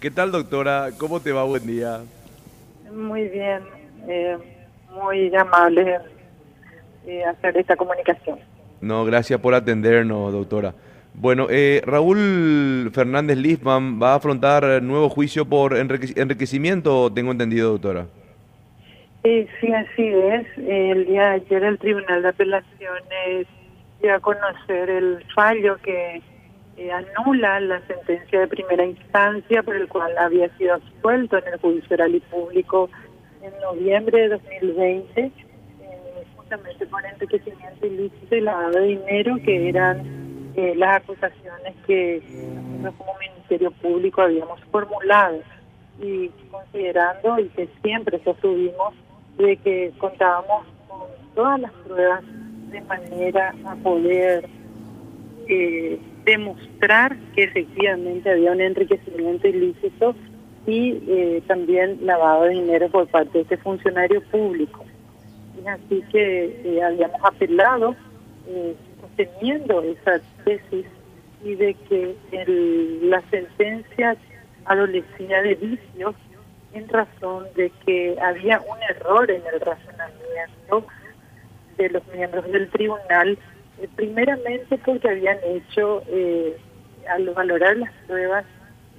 ¿Qué tal, doctora? ¿Cómo te va? Buen día. Muy bien, eh, muy amable eh, hacer esta comunicación. No, gracias por atendernos, doctora. Bueno, eh, Raúl Fernández Lisman va a afrontar nuevo juicio por enriquecimiento, tengo entendido, doctora. sí, así es. El día de ayer el Tribunal de Apelaciones dio a conocer el fallo que eh, anula la sentencia de primera instancia por el cual había sido absuelto en el juicio oral y público en noviembre de 2020, eh, justamente por enriquecimiento ilícito y lavado de dinero, que eran eh, las acusaciones que nosotros como Ministerio Público habíamos formulado. Y considerando y que siempre sostuvimos de que contábamos con todas las pruebas de manera a poder eh, demostrar que efectivamente había un enriquecimiento ilícito y eh, también lavado de dinero por parte de este funcionario público. Y así que eh, habíamos apelado eh, sosteniendo esa tesis y de que el, la sentencia adolecía de vicios en razón de que había un error en el razonamiento de los miembros del tribunal eh, primeramente porque habían hecho, eh, al valorar las pruebas,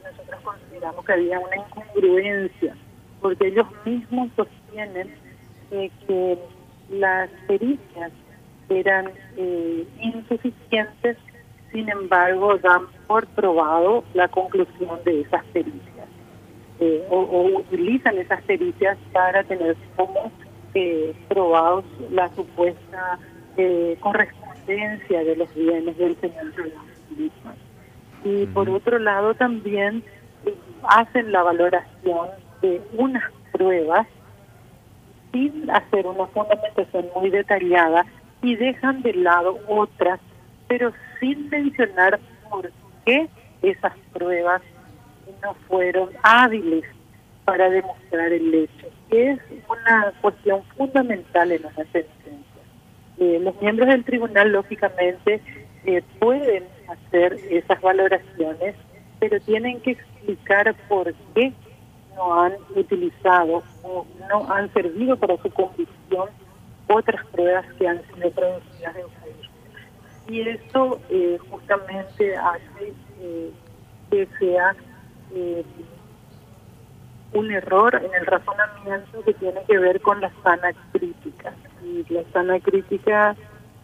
nosotros consideramos que había una incongruencia, porque ellos mismos sostienen eh, que las pericias eran insuficientes, sin embargo dan por probado la conclusión de esas pericias, o, utilizan esas pericias para tener como probados la supuesta correspondencia de los bienes del señor Y por otro lado también eh, hacen la valoración de unas pruebas sin hacer una fundamentación muy detallada y dejan de lado otras, pero sin mencionar por qué esas pruebas no fueron hábiles para demostrar el hecho, es una cuestión fundamental en la sentencia. Eh, los miembros del tribunal, lógicamente, eh, pueden hacer esas valoraciones, pero tienen que explicar por qué no han utilizado o no han servido para su convicción otras pruebas que han sido producidas en juicio. Y esto eh, justamente hace que sea un error en el razonamiento que tiene que ver con la sana crítica y la sana crítica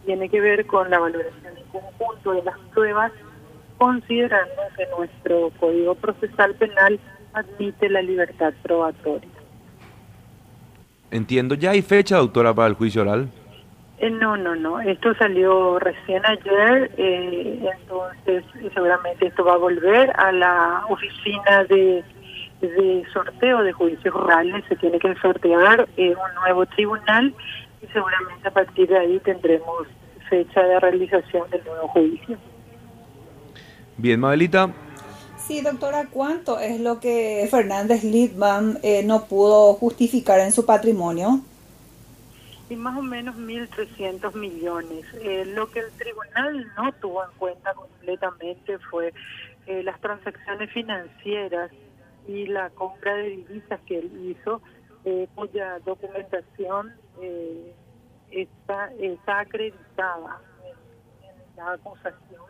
tiene que ver con la valoración en conjunto de las pruebas, considerando que nuestro Código Procesal Penal admite la libertad probatoria. Entiendo, ¿ya hay fecha, doctora, para el juicio oral? Eh, no, no, no, esto salió recién ayer, eh, entonces seguramente esto va a volver a la oficina de, de sorteo de juicios orales, se tiene que sortear eh, un nuevo tribunal seguramente a partir de ahí tendremos fecha de realización del nuevo juicio. Bien, Mabelita. Sí, doctora, ¿cuánto es lo que Fernández Lidman eh, no pudo justificar en su patrimonio? Y más o menos 1.300 millones. Eh, lo que el tribunal no tuvo en cuenta completamente fue eh, las transacciones financieras y la compra de divisas que él hizo, cuya documentación eh, está, está acreditada en, la acusación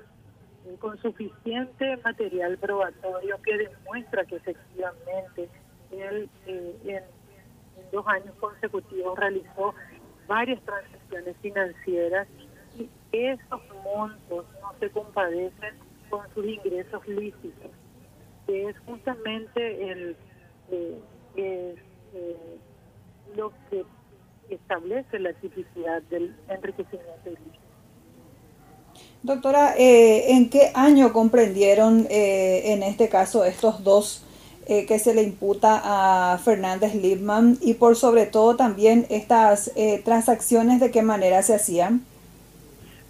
eh, con suficiente material probatorio que demuestra que efectivamente él eh, en, dos años consecutivos realizó varias transacciones financieras y esos montos no se compadecen con sus ingresos lícitos, que es justamente el eh, lo que establece la tipicidad del enriquecimiento ilícito. Doctora, eh, ¿en qué año comprendieron eh, en este caso estos dos eh, que se le imputa a Fernández Lipman y por sobre todo también estas transacciones de qué manera se hacían?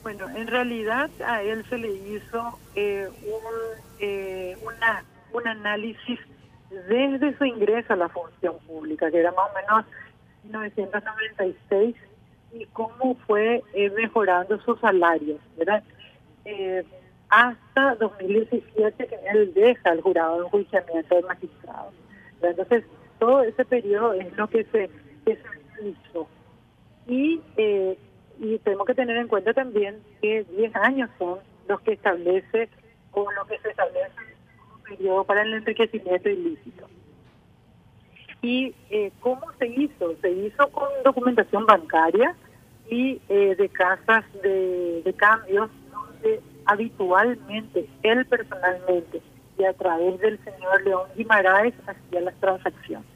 Bueno, en realidad a él se le hizo un, una, un análisis desde su ingreso a la función pública, que era más o menos 1996 y cómo fue eh, mejorando sus salarios, ¿verdad? Eh, hasta 2017 que él deja el jurado de enjuiciamiento del magistrado. Entonces, todo ese periodo es lo que se, que se hizo. Y, eh, y tenemos que tener en cuenta también que 10 años son los que establece o lo que se establece periodo para el enriquecimiento ilícito. ¿Y eh, cómo se hizo? Se hizo con documentación bancaria y eh, de casas de, cambios donde habitualmente, él personalmente y a través del señor León Guimaraes hacía las transacciones.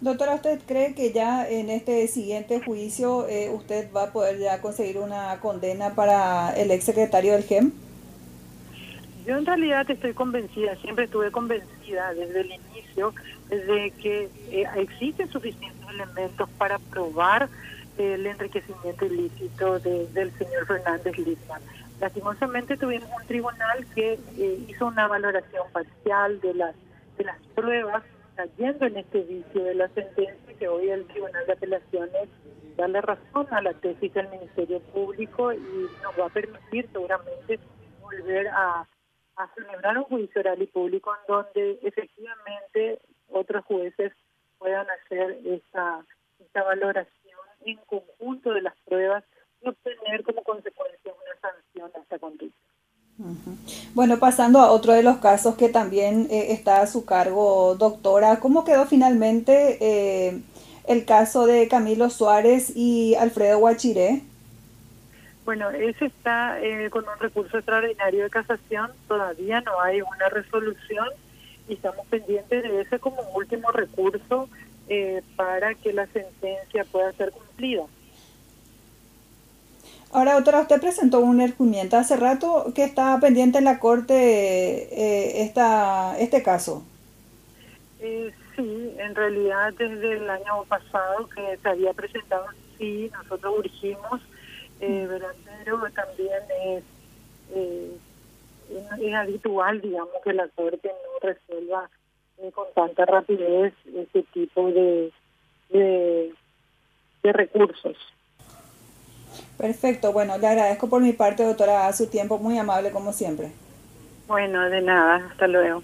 Doctora, ¿usted cree que ya en este siguiente juicio eh, usted va a poder ya conseguir una condena para el exsecretario del GEM? Yo en realidad estoy convencida, siempre estuve convencida desde el inicio de que eh, existen suficientes elementos para probar el enriquecimiento ilícito del señor Fernández Lizman. Lastimosamente tuvimos un tribunal que eh, hizo una valoración parcial de las de las pruebas cayendo en este vicio de la sentencia que hoy el Tribunal de Apelaciones da la razón a la tesis del Ministerio Público y nos va a permitir seguramente volver a a celebrar un juicio oral y público en donde efectivamente otros jueces puedan hacer esta, esta valoración en conjunto de las pruebas y obtener como consecuencia una sanción a esta conducta. Bueno, pasando a otro de los casos que también eh, está a su cargo, doctora, ¿cómo quedó finalmente eh, el caso de Camilo Suárez y Alfredo Guachiré? Bueno, ese está eh, con un recurso extraordinario de casación, todavía no hay una resolución y estamos pendientes de ese como último recurso eh, para que la sentencia pueda ser cumplida. Ahora, doctora, usted presentó un argumento hace rato que estaba pendiente en la corte eh, esta, este caso. Eh, sí, en realidad desde el año pasado que se había presentado, sí, nosotros urgimos eh, pero también es, eh, es habitual, digamos, que la Corte no resuelva eh, con tanta rapidez este tipo de, de, de recursos. Perfecto, bueno, le agradezco por mi parte, doctora, su tiempo muy amable como siempre. Bueno, de nada, hasta luego.